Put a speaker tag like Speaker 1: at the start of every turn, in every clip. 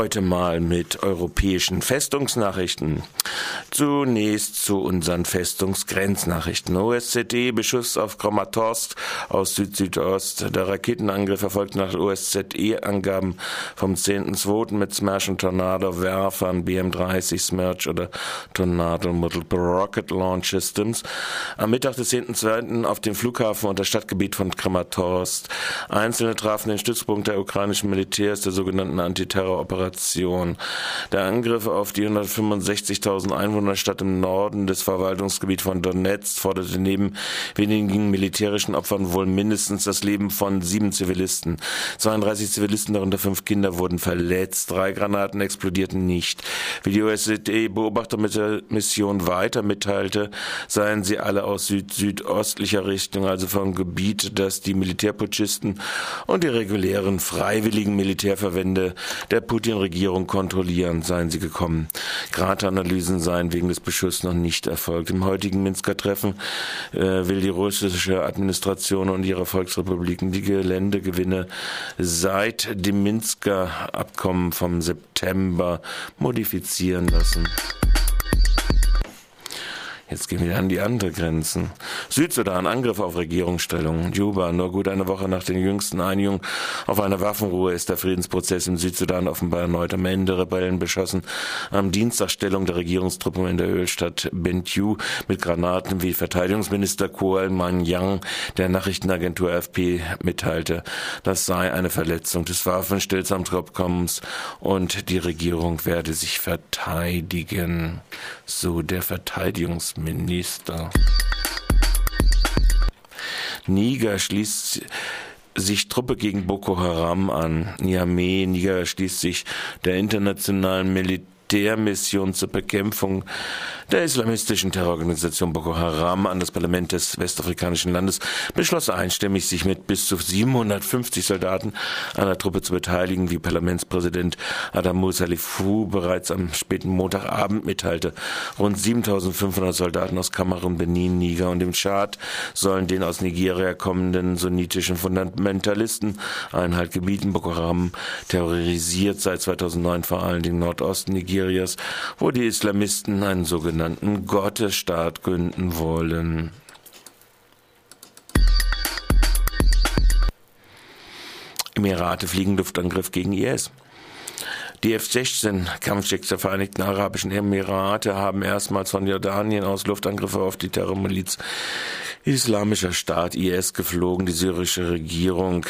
Speaker 1: Heute mal mit europäischen Festungsnachrichten. Zunächst zu unseren Festungsgrenznachrichten. OSZE Beschuss auf Kramatorsk aus Süd-Südost. Der Raketenangriff erfolgt nach OSZE-Angaben vom 10.2. mit Smash und Tornado Werfern BM-30 Smerch oder Tornado Multiple Rocket Launch Systems. Am Mittag des 10.2. auf dem Flughafen und das Stadtgebiet von Kramatorsk. Einzelne trafen den Stützpunkt der ukrainischen Militärs der sogenannten Antiterroroperation Operation. Der Angriff auf die 165.000 Einwohnerstadt im Norden des Verwaltungsgebiets von Donetsk forderte neben wenigen militärischen Opfern wohl mindestens das Leben von sieben Zivilisten. 32 Zivilisten, darunter fünf Kinder, wurden verletzt. Drei Granaten explodierten nicht. Wie die OSZE-Beobachtermission weiter mitteilte, seien sie alle aus süd-südostlicher Richtung, also vom Gebiet, das die Militärputschisten und die regulären freiwilligen Militärverbände der Putin Putin-Regierung kontrollieren, seien sie gekommen. Gradanalysen seien wegen des Beschusses noch nicht erfolgt. Im heutigen Minsker Treffen äh, will die russische Administration und ihre Volksrepubliken die Geländegewinne seit dem Minsker Abkommen vom September modifizieren lassen. Jetzt gehen wir an die andere Grenzen. Südsudan, Angriff auf Regierungsstellungen. Juba, nur gut eine Woche nach den jüngsten Einigungen auf eine Waffenruhe ist der Friedensprozess im Südsudan offenbar erneut am Ende. Rebellen beschossen am Dienstag Stellung der Regierungstruppen in der Ölstadt Bentiu mit Granaten, wie Verteidigungsminister Kual Manyang der Nachrichtenagentur AFP mitteilte. Das sei eine Verletzung des Waffenstillstandsabkommens und die Regierung werde sich verteidigen. So der Verteidigungsminister. Minister. Niger schließt sich Truppe gegen Boko Haram an. Niamey, Niger schließt sich der internationalen Militär Militärmission zur Bekämpfung der islamistischen Terrororganisation Boko Haram an das Parlament des westafrikanischen Landes beschloss einstimmig, sich mit bis zu 750 Soldaten an der Truppe zu beteiligen, wie Parlamentspräsident Adamu Salifou bereits am späten Montagabend mitteilte. Rund 7500 Soldaten aus Kamerun, Benin, Niger und dem Tschad sollen den aus Nigeria kommenden sunnitischen Fundamentalisten Einhalt gebieten. Boko Haram terrorisiert seit 2009 vor allem den Nordosten Nigerias Nigerias, wo die Islamisten einen sogenannten Gottesstaat gründen wollen. Emirate fliegen Luftangriff gegen IS. Die F-16-Kampfjets der Vereinigten Arabischen Emirate haben erstmals von Jordanien aus Luftangriffe auf die Terrormiliz Islamischer Staat IS geflogen. Die syrische Regierung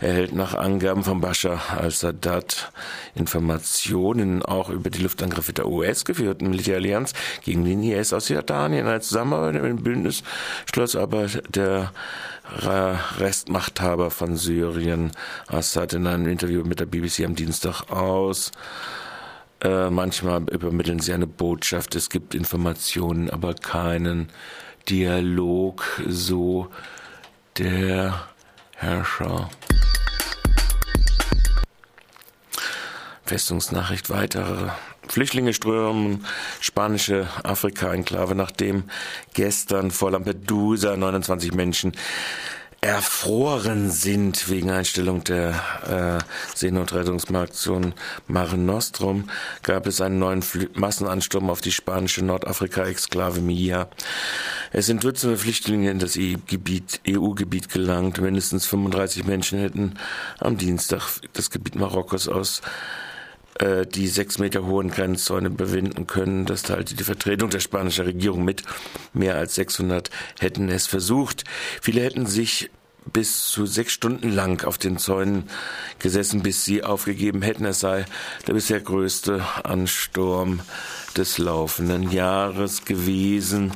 Speaker 1: erhält nach Angaben von Bashar al-Assad Informationen auch über die Luftangriffe der US geführten Militärallianz gegen den IS aus Jordanien. Als Zusammenarbeit mit dem Bündnis schloss aber der Restmachthaber von Syrien, Assad, in einem Interview mit der BBC am Dienstag aus. Äh, manchmal übermitteln sie eine Botschaft, es gibt Informationen, aber keinen Dialog, so der Herrscher. Festungsnachricht weitere Flüchtlinge strömen spanische Afrika-Enklave, nachdem gestern vor Lampedusa 29 Menschen erfroren sind wegen Einstellung der äh, Seenotrettungsaktion Mare Nostrum, gab es einen neuen Flü Massenansturm auf die spanische Nordafrika-Exklave Mia. Es sind Dutzende Flüchtlinge in das EU-Gebiet EU -Gebiet gelangt. Mindestens 35 Menschen hätten am Dienstag das Gebiet Marokkos aus äh, die sechs Meter hohen Grenzzäune bewinden können. Das teilte die Vertretung der spanischen Regierung mit. Mehr als 600 hätten es versucht. Viele hätten sich bis zu sechs Stunden lang auf den Zäunen gesessen, bis sie aufgegeben hätten. Es sei der bisher größte Ansturm des laufenden Jahres gewesen,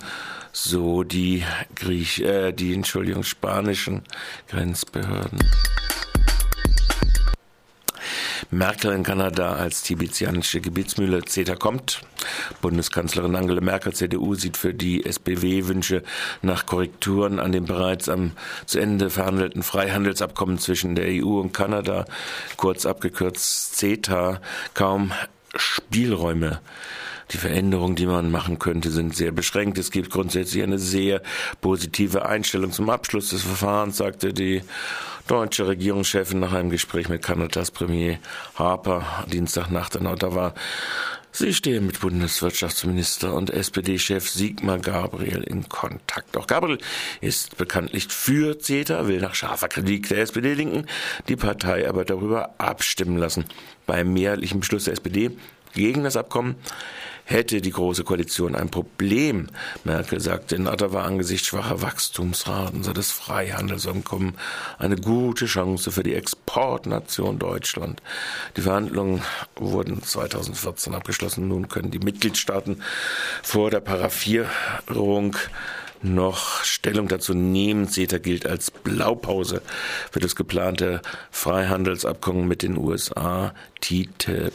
Speaker 1: so die Griech, äh, die Entschuldigung spanischen Grenzbehörden. Merkel in Kanada als tibetsianische Gebietsmühle. CETA kommt. Bundeskanzlerin Angela Merkel, CDU, sieht für die SPW-Wünsche nach Korrekturen an dem bereits am zu Ende verhandelten Freihandelsabkommen zwischen der EU und Kanada, kurz abgekürzt CETA, kaum Spielräume. Die Veränderungen, die man machen könnte, sind sehr beschränkt. Es gibt grundsätzlich eine sehr positive Einstellung zum Abschluss des Verfahrens, sagte die deutsche Regierungschefin nach einem Gespräch mit Kanadas Premier Harper Dienstagnacht in Ottawa. Sie stehen mit Bundeswirtschaftsminister und SPD-Chef Sigmar Gabriel in Kontakt. Auch Gabriel ist bekanntlich für CETA, will nach scharfer Kritik der SPD-Linken die Partei aber darüber abstimmen lassen. Beim mehrheitlichen Beschluss der SPD gegen das Abkommen hätte die Große Koalition ein Problem. Merkel sagte in Ottawa angesichts schwacher Wachstumsraten sei das Freihandelsabkommen eine gute Chance für die Exportnation Deutschland. Die Verhandlungen wurden 2014 abgeschlossen. Nun können die Mitgliedstaaten vor der Paraffierung noch Stellung dazu nehmen. CETA gilt als Blaupause für das geplante Freihandelsabkommen mit den USA, TTIP.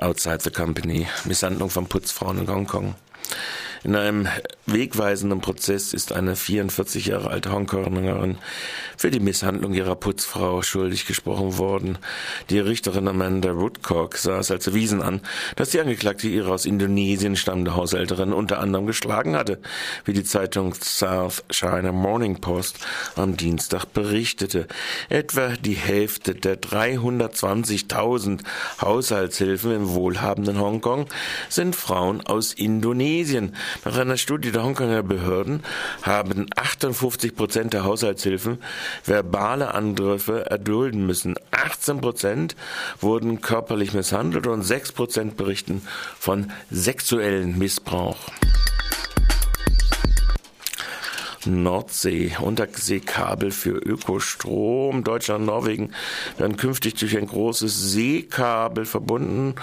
Speaker 1: Outside the Company, Misshandlung von Putzfrauen in Hongkong. In einem wegweisenden Prozess ist eine 44 Jahre alte Hongkongerin für die Misshandlung ihrer Putzfrau schuldig gesprochen worden. Die Richterin Amanda Woodcock sah es als erwiesen an, dass die Angeklagte ihre aus Indonesien stammende Haushälterin unter anderem geschlagen hatte, wie die Zeitung South China Morning Post am Dienstag berichtete. Etwa die Hälfte der 320.000 Haushaltshilfen im wohlhabenden Hongkong sind Frauen aus Indonesien. Nach einer Studie der Hongkonger Behörden haben 58 Prozent der Haushaltshilfen verbale Angriffe erdulden müssen. 18 Prozent wurden körperlich misshandelt und 6 Prozent berichten von sexuellen Missbrauch. Nordsee, Unterseekabel für Ökostrom. Deutschland Norwegen werden künftig durch ein großes Seekabel verbunden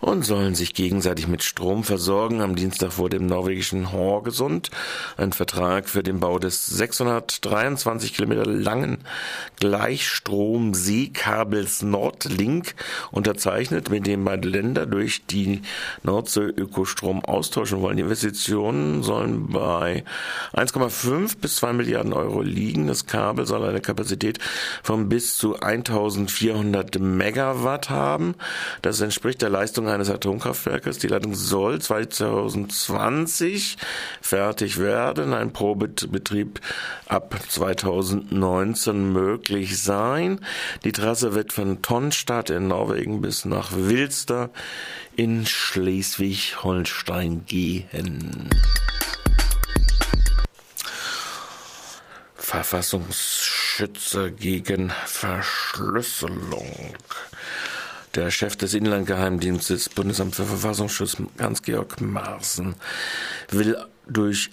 Speaker 1: und sollen sich gegenseitig mit Strom versorgen. Am Dienstag wurde im norwegischen Horgesund ein Vertrag für den Bau des 623 Kilometer langen Gleichstrom-Seekabels Nordlink unterzeichnet, mit dem beide Länder durch die Nordsee Ökostrom austauschen wollen. Die Investitionen sollen bei 1,5 bis 2 Milliarden Euro liegen. Das Kabel soll eine Kapazität von bis zu 1400 Megawatt haben. Das entspricht der Leistung eines Atomkraftwerkes. Die Leitung soll 2020 fertig werden. Ein Probebetrieb ab 2019 möglich sein. Die Trasse wird von Tonstadt in Norwegen bis nach Wilster in Schleswig-Holstein gehen. Verfassungsschützer gegen Verschlüsselung. Der Chef des Inlandgeheimdienstes, Bundesamt für Verfassungsschutz, Hans-Georg Maaßen, will durch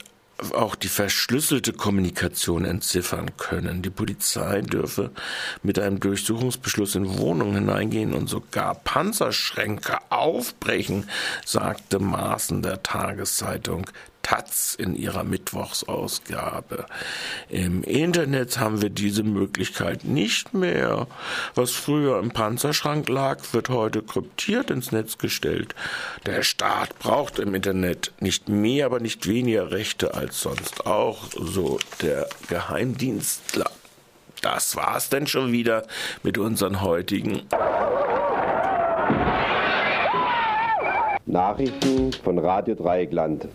Speaker 1: auch die verschlüsselte Kommunikation entziffern können. Die Polizei dürfe mit einem Durchsuchungsbeschluss in Wohnungen hineingehen und sogar Panzerschränke aufbrechen, sagte Maaßen der Tageszeitung Taz in ihrer Mittwochsausgabe. Im Internet haben wir diese Möglichkeit nicht mehr. Was früher im Panzerschrank lag, wird heute kryptiert ins Netz gestellt. Der Staat braucht im Internet nicht mehr, aber nicht weniger Rechte als sonst auch, so der Geheimdienstler. Das war's denn schon wieder mit unseren heutigen
Speaker 2: Nachrichten von Radio Dreieckland.